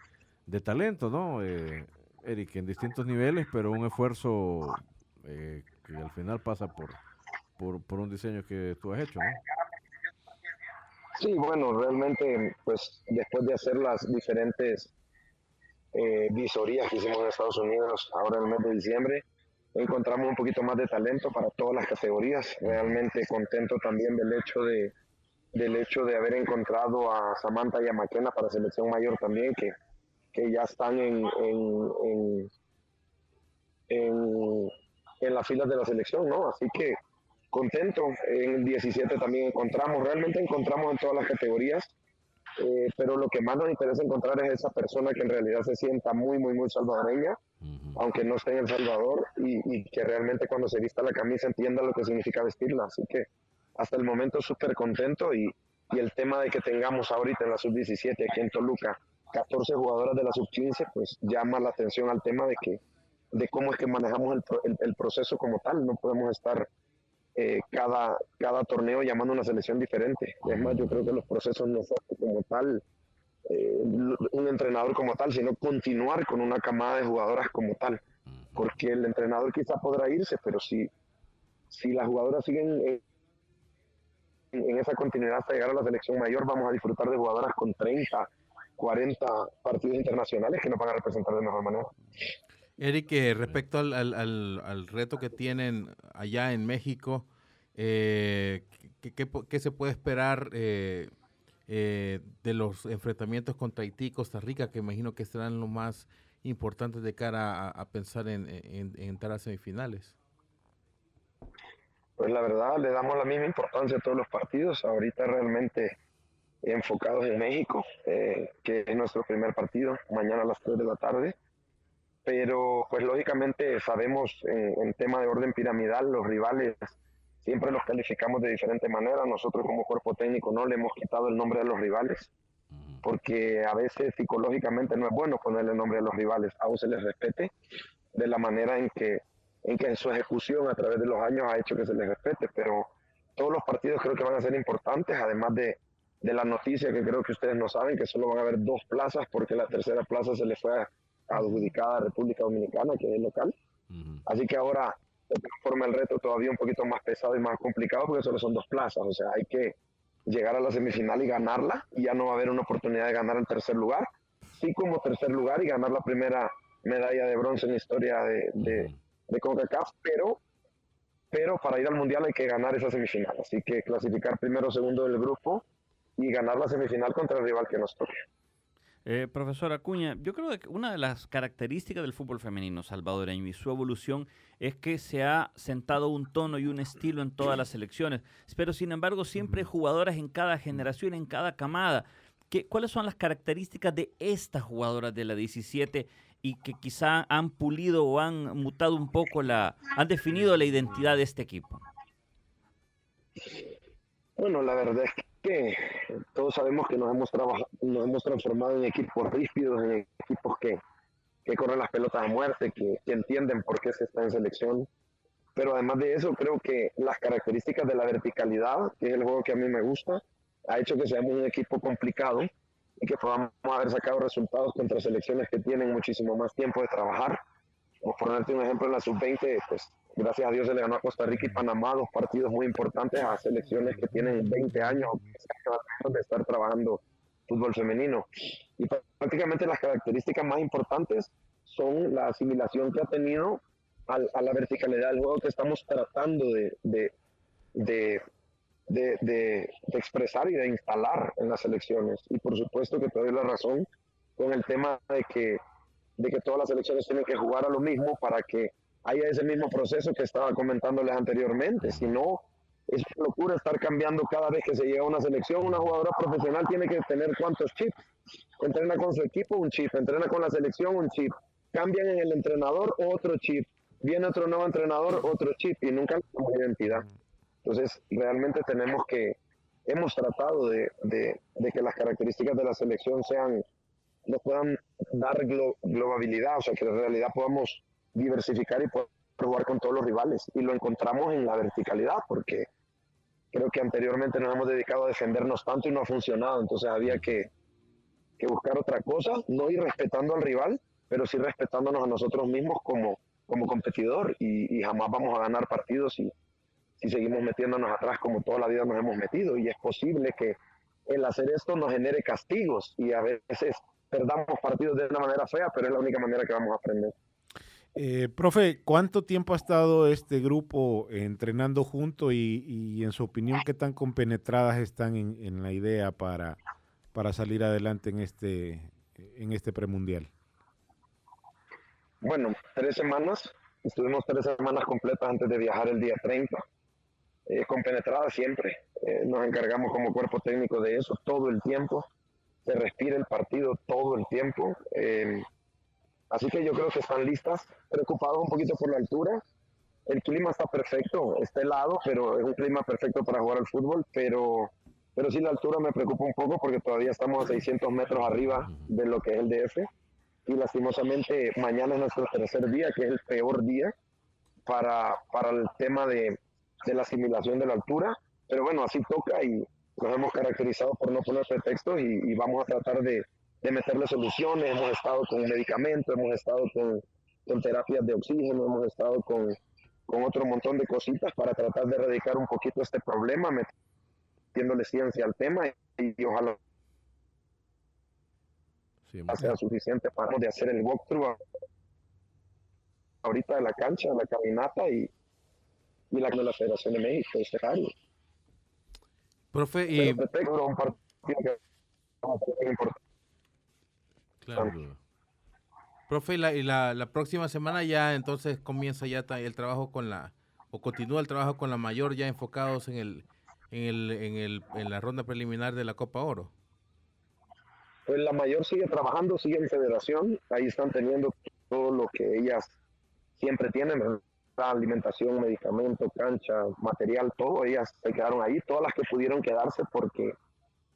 de talento, ¿no? Eh, Eric, en distintos niveles, pero un esfuerzo eh, que al final pasa por, por, por un diseño que tú has hecho, ¿no? Sí, bueno, realmente, pues después de hacer las diferentes eh, visorías que hicimos en Estados Unidos ahora en el mes de diciembre, encontramos un poquito más de talento para todas las categorías. Realmente contento también del hecho de del hecho de haber encontrado a Samantha y a McKenna para selección mayor también, que, que ya están en, en, en, en, en las filas de la selección, ¿no? Así que contento. En el 17 también encontramos, realmente encontramos en todas las categorías, eh, pero lo que más nos interesa encontrar es esa persona que en realidad se sienta muy, muy, muy salvadoreña, aunque no esté en El Salvador, y, y que realmente cuando se vista la camisa entienda lo que significa vestirla. Así que hasta el momento súper contento y, y el tema de que tengamos ahorita en la sub-17 aquí en Toluca 14 jugadoras de la sub-15, pues llama la atención al tema de que de cómo es que manejamos el, el- el proceso como tal. No podemos estar eh, cada, cada torneo llamando a una selección diferente. Es más, yo creo que los procesos no son como tal, eh, un entrenador como tal, sino continuar con una camada de jugadoras como tal. Porque el entrenador quizá podrá irse, pero si, si las jugadoras siguen en, en esa continuidad hasta llegar a la selección mayor, vamos a disfrutar de jugadoras con 30, 40 partidos internacionales que nos van a representar de mejor manera. Eric, eh, respecto al, al- al- al reto que tienen allá en México, eh, ¿qué, qué se puede esperar eh, de los enfrentamientos contra Haití y Costa Rica, que imagino que serán lo más importantes de cara a, a pensar en, en- en entrar a semifinales? Pues la verdad le damos la misma importancia a todos los partidos. Ahorita realmente enfocados en México, que es nuestro primer partido, mañana a las 3 de la tarde. Pero pues lógicamente sabemos en, en tema de orden piramidal los rivales siempre los calificamos de diferente manera. Nosotros como cuerpo técnico no le hemos quitado el nombre de los rivales, porque a veces psicológicamente no es bueno ponerle el nombre de los rivales, aún se les respete de la manera en que, en que en su ejecución a través de los años ha hecho que se les respete, pero todos los partidos creo que van a ser importantes, además de, de la noticia que creo que ustedes no saben, que solo van a haber dos plazas porque la tercera plaza se le fue adjudicada a República Dominicana, que es local. Así que ahora se transforma el reto todavía un poquito más pesado y más complicado porque solo son dos plazas. O sea, hay que llegar a la semifinal y ganarla y ya no va a haber una oportunidad de ganar el tercer lugar. Sí como tercer lugar y ganar la primera medalla de bronce en la historia de, de, de CONCACAF, pero, pero para ir al Mundial hay que ganar esa semifinal. Así que clasificar primero o segundo del grupo y ganar la semifinal contra el rival que nos toque. Eh, profesor Acuña, yo creo que una de las características del fútbol femenino salvadoreño y su evolución es que se ha sentado un tono y un estilo en todas las selecciones, pero sin embargo siempre hay jugadoras en cada generación, en cada camada. ¿Qué, ¿Cuáles son las características de estas jugadoras de la 17 y que quizá han pulido o han mutado un poco la, han definido la identidad de este equipo? Bueno, la verdad es que todos sabemos que nos hemos, nos hemos transformado en equipos rígidos, en equipos que, que corren las pelotas a muerte, que, que entienden por qué se está en selección. Pero además de eso, creo que las características de la verticalidad, que es el juego que a mí me gusta, ha hecho que seamos un equipo complicado y que podamos haber sacado resultados contra selecciones que tienen muchísimo más tiempo de trabajar. Por ponerte un ejemplo, en la sub-20, pues gracias a Dios se le ganó a Costa Rica y Panamá dos partidos muy importantes a selecciones que tienen 20 años de estar trabajando fútbol femenino. Y prácticamente las características más importantes son la asimilación que ha tenido a, la verticalidad del juego que estamos tratando de, de- de- de expresar y de instalar en las selecciones. Y por supuesto que te doy la razón con el tema de que, de que todas las selecciones tienen que jugar a lo mismo para que haya ese mismo proceso que estaba comentándoles anteriormente. Si no, es una locura estar cambiando cada vez que se llega a una selección. Una jugadora profesional tiene que tener cuántos chips. Entrena con su equipo un chip, entrena con la selección un chip. Cambian en el entrenador otro chip. Viene otro nuevo entrenador otro chip y nunca la identidad. Entonces, realmente tenemos que, hemos tratado de, de- de que las características de la selección sean, nos puedan dar glo- globabilidad, o sea, que en realidad podamos diversificar y poder jugar con todos los rivales. Y lo encontramos en la verticalidad, porque creo que anteriormente nos hemos dedicado a defendernos tanto y no ha funcionado, entonces había que, que buscar otra cosa, no ir respetando al rival, pero sí respetándonos a nosotros mismos como, como competidor y, y jamás vamos a ganar partidos si, si seguimos metiéndonos atrás como toda la vida nos hemos metido. Y es posible que el hacer esto nos genere castigos y a veces perdamos partidos de una manera fea, pero es la única manera que vamos a aprender. Eh, profe, ¿cuánto tiempo ha estado este grupo entrenando junto y, en su opinión qué tan compenetradas están en, la idea para, para salir adelante en este, en este premundial? Bueno, tres semanas, estuvimos tres semanas completas antes de viajar el día 30, eh, compenetrada siempre, eh, nos encargamos como cuerpo técnico de eso todo el tiempo, se respira el partido todo el tiempo, eh, así que yo creo que están listas, preocupados un poquito por la altura, el clima está perfecto, está helado, pero es un clima perfecto para jugar al fútbol, pero, pero sí la altura me preocupa un poco porque todavía estamos a 600 metros arriba de lo que es el DF y lastimosamente mañana es nuestro tercer día, que es el peor día para, para el tema de, de la asimilación de la altura, pero bueno, así toca y nos hemos caracterizado por no poner pretextos y, y vamos a tratar de, de meterle soluciones, hemos estado con medicamentos, hemos estado con, con terapias de oxígeno, hemos estado con, con otro montón de cositas para tratar de erradicar un poquito este problema, metiéndole ciencia al tema y, y ojalá sea suficiente para de hacer el walkthrough ahorita de la cancha, la caminata y, y la de la Federación de México, este año. Profe, Pero y un partido que importante. Claro. Profe, y la, y la, la próxima semana ya entonces comienza ya el trabajo con la, o continúa el trabajo con la mayor ya enfocados en el, en el, en el, en la ronda preliminar de la Copa Oro. Pues la mayor sigue trabajando, sigue en federación, ahí están teniendo todo lo que ellas siempre tienen, alimentación, medicamento, cancha, material, todo, ellas se quedaron ahí, todas las que pudieron quedarse porque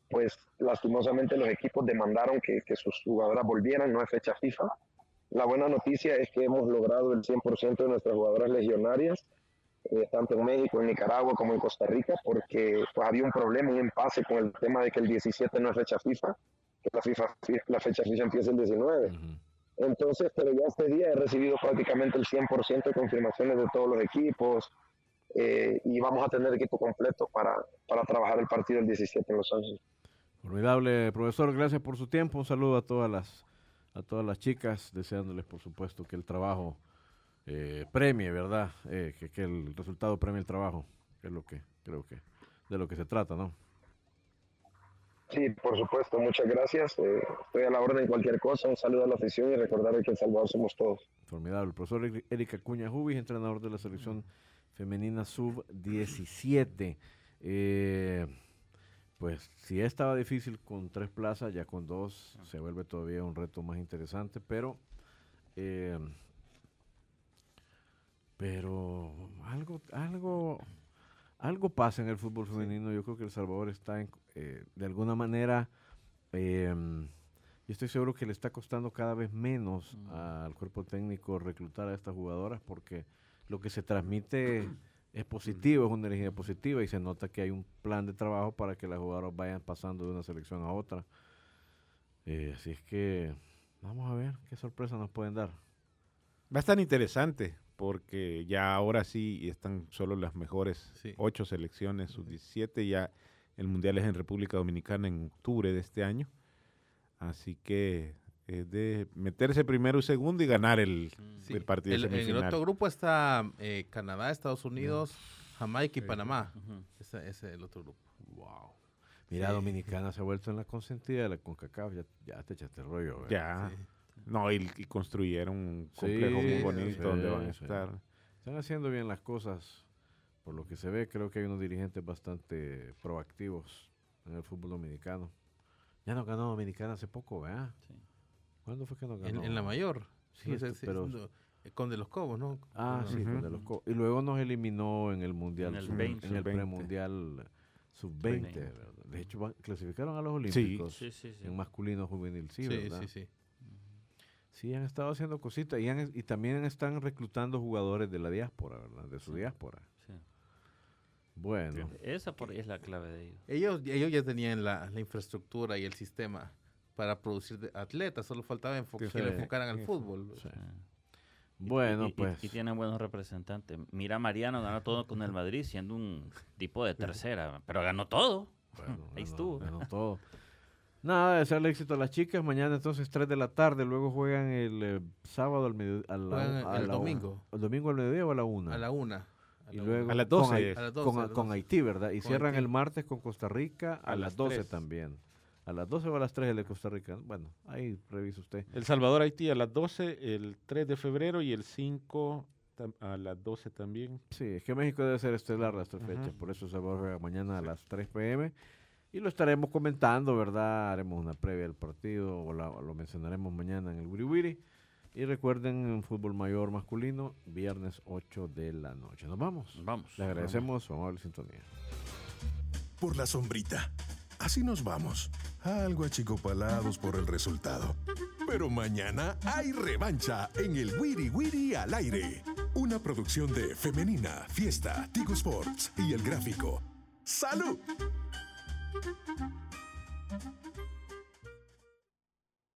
pues lastimosamente los equipos demandaron que, que sus jugadoras volvieran, no es fecha FIFA. La buena noticia es que hemos logrado el 100% de nuestras jugadoras legionarias, eh, tanto en México, en Nicaragua como en Costa Rica, porque pues, había un problema, un impasse con el tema de que el 17 no es fecha FIFA, que la, FIFA, la fecha FIFA empieza el 19. Entonces, pero ya este día he recibido prácticamente el 100% de confirmaciones de todos los equipos eh, y vamos a tener equipo completo para, para trabajar el partido el 17 en Los Ángeles. Formidable, profesor, gracias por su tiempo. Un saludo a todas las a todas las chicas, deseándoles por supuesto que el trabajo eh, premie, ¿verdad? Eh, que, que el resultado premie el trabajo, que es lo que creo que de lo que se trata, ¿no? Sí, por supuesto, muchas gracias. Eh, estoy a la orden de cualquier cosa. Un saludo a la afición y recordar que El Salvador somos todos. Formidable. El profesor Eri- Erika Cuña Jubis, entrenador de la selección femenina sub-17. Eh, pues si estaba difícil con tres plazas, ya con dos se vuelve todavía un reto más interesante, pero eh, pero algo algo algo pasa en el fútbol femenino. Yo creo que El Salvador está en, eh, de alguna manera eh, yo estoy seguro que le está costando cada vez menos al cuerpo técnico reclutar a estas jugadoras porque lo que se transmite es positivo, es una energía positiva y se nota que hay un plan de trabajo para que las jugadoras vayan pasando de una selección a otra. Eh, así es que vamos a ver qué sorpresa nos pueden dar. Va a estar interesante porque ya ahora sí están solo las mejores ocho selecciones, sus 17 ya el mundial es en República Dominicana en octubre de este año. Así que es de meterse primero y segundo y ganar el, Sí, el partido el- en el semifinal. otro grupo está eh, Canadá, Estados Unidos, Jamaica y Panamá. Ese, ese es el otro grupo. Wow. Mira, Sí. Dominicana se ha vuelto en la consentida de la CONCACAF. Ya, ya te echaste el rollo. ¿verdad? Ya. No, y, y construyeron un Sí, complejo muy sí, bonito sí, donde van a sí. estar. Están haciendo bien las cosas. Por lo que se ve, creo que hay unos dirigentes bastante proactivos en el fútbol dominicano. Ya nos ganó Dominicana hace poco, ¿verdad? ¿Cuándo fue que nos En, ganó? en la mayor. Sí, No este, si- pero... no, eh, con de los Cobos, ¿no? Ah, No, sí, no. con de los co- Y luego nos eliminó en el Mundial, En el sub- 20. en el Sub-20. premundial sub-20. Veinte. ¿verdad? De hecho, van- clasificaron a los Sí. Olímpicos Sí, sí, sí. en masculino juvenil, sí, Sí, ¿verdad? sí, sí. Sí, han estado haciendo cositas y, han- y también están reclutando jugadores de la diáspora, ¿verdad? De su diáspora. Sí. Bueno, Esa por es la clave de ellos. Ellos, ellos ya tenían la, la infraestructura y el sistema para producir de- atletas, solo faltaba enfo- que Sí. le enfocaran al fútbol. sí. Y- bueno, y- y- pues. Y, tienen buenos representantes. Mira, a Mariano ganó todo con el Madrid siendo un tipo de tercera, pero ganó todo. Bueno, Ahí ganó- estuvo. ganó todo. Nada, desearle éxito a las chicas. Mañana entonces 3 de la tarde, luego juegan el eh, sábado al medio, a la, Juegan a el la- domingo. ¿El domingo al mediodía o a la 1? A la una. A Y la luego una. A las con 12 Hai- es. A las 12, con, a las con 12. Haití, ¿verdad? Y Con cierran Haití. el martes con Costa Rica a, A las las 12 3. también. A las 12 o a las 3 el de Costa Rica. Bueno, ahí revisa usted. El Salvador Haití a las 12, el 3 de febrero y el 5 tam- a las 12 también. Sí, es que México debe ser estelar las tres Ujú. fechas, por eso se juega mañana a las 3 pm y lo estaremos comentando, ¿verdad? Haremos una previa del partido o, la- o lo mencionaremos mañana en el Wiri Wiri. Y recuerden, en fútbol mayor masculino, viernes 8 de la noche. Nos vamos. Vamos. Le agradecemos su amable sintonía. por la sombrita. Así nos vamos, algo achicopalados por el resultado. Pero mañana hay revancha en el Wiri Wiri al aire. Una producción de Femenina, Fiesta, Tigo Sports y El Gráfico. ¡Salud!